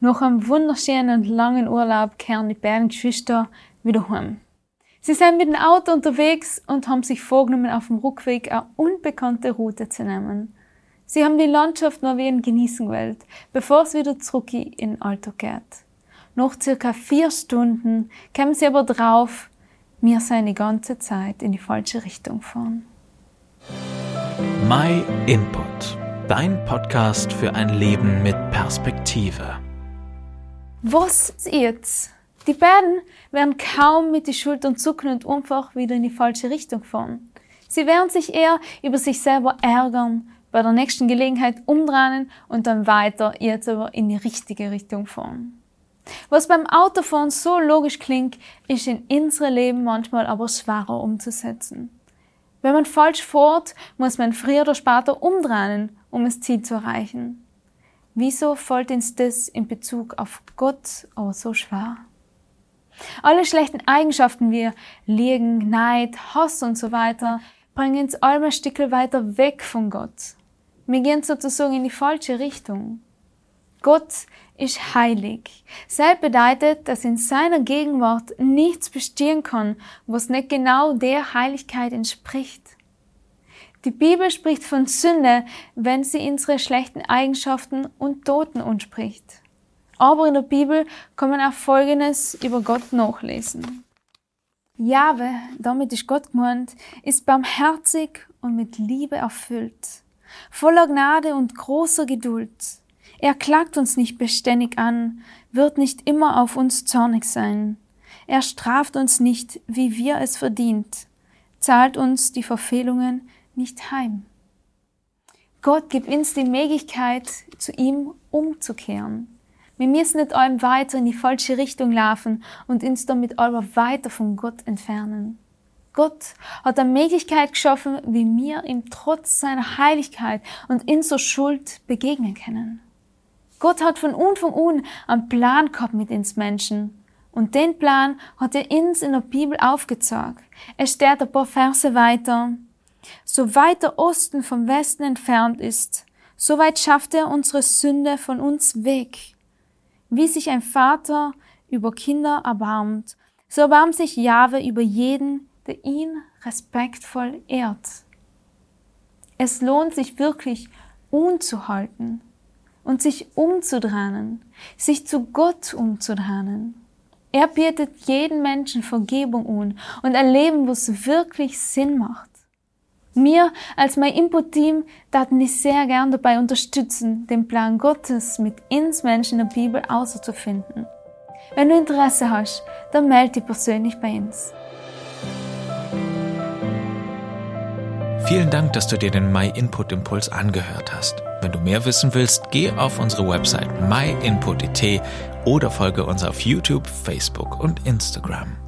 Nach einem wunderschönen und langen Urlaub kehren die beiden Geschwister wieder heim. Sie sind mit dem Auto unterwegs und haben sich vorgenommen, auf dem Rückweg eine unbekannte Route zu nehmen. Sie haben die Landschaft Norwegen genießen gewollt, bevor es wieder zurück in den Alltag geht. Nach circa vier Stunden kämen sie aber drauf, wir sind die ganze Zeit in die falsche Richtung fahren. My Input, dein Podcast für ein Leben mit Perspektive. Was jetzt? Die beiden werden kaum mit die Schultern zucken und einfach wieder in die falsche Richtung fahren. Sie werden sich eher über sich selber ärgern, bei der nächsten Gelegenheit umdrehen und dann weiter jetzt aber in die richtige Richtung fahren. Was beim Autofahren so logisch klingt, ist in unserem Leben manchmal aber schwerer umzusetzen. Wenn man falsch fährt, muss man früher oder später umdrehen, um das Ziel zu erreichen. Wieso fällt uns das in Bezug auf Gott aber so schwer? Alle schlechten Eigenschaften wie Liegen, Neid, Hass und so weiter bringen uns alle ein Stück weiter weg von Gott. Wir gehen sozusagen in die falsche Richtung. Gott ist heilig. Selbst bedeutet, dass in seiner Gegenwart nichts bestehen kann, was nicht genau der Heiligkeit entspricht. Die Bibel spricht von Sünde, wenn sie unsere schlechten Eigenschaften und Toten anspricht. Aber in der Bibel kann man auch Folgendes über Gott nachlesen. Jahwe, damit ist Gott gemeint, ist barmherzig und mit Liebe erfüllt voller Gnade und großer Geduld. Er klagt uns nicht beständig an, wird nicht immer auf uns zornig sein. Er straft uns nicht, wie wir es verdient, zahlt uns die Verfehlungen nicht heim. Gott gibt uns die Möglichkeit, zu ihm umzukehren. Wir müssen nicht allem weiter in die falsche Richtung laufen und uns damit aber weiter von Gott entfernen. Gott hat eine Möglichkeit geschaffen, wie wir ihm trotz seiner Heiligkeit und so Schuld begegnen können. Gott hat von Anfang an einen Plan gehabt mit uns Menschen. Und den Plan hat er uns in der Bibel aufgezeigt. Es steht ein paar Verse weiter. So weit der Osten vom Westen entfernt ist, so weit schafft er unsere Sünde von uns weg. Wie sich ein Vater über Kinder erbarmt, so erbarmt sich Jahwe über jeden, der ihn respektvoll ehrt. Es lohnt sich wirklich, unzuhalten und sich umzudrehen, sich zu Gott umzudrehen. Er bietet jeden Menschen Vergebung an und ein Leben, was wirklich Sinn macht. Mir als mein Input-Team daten ich sehr gern dabei unterstützen, den Plan Gottes mit uns Menschen der Bibel auszufinden. Wenn du Interesse hast, dann melde dich persönlich bei uns. Vielen Dank, dass du dir den My Input Impuls angehört hast. Wenn du mehr wissen willst, geh auf unsere Website myinput.it oder folge uns auf YouTube, Facebook und Instagram.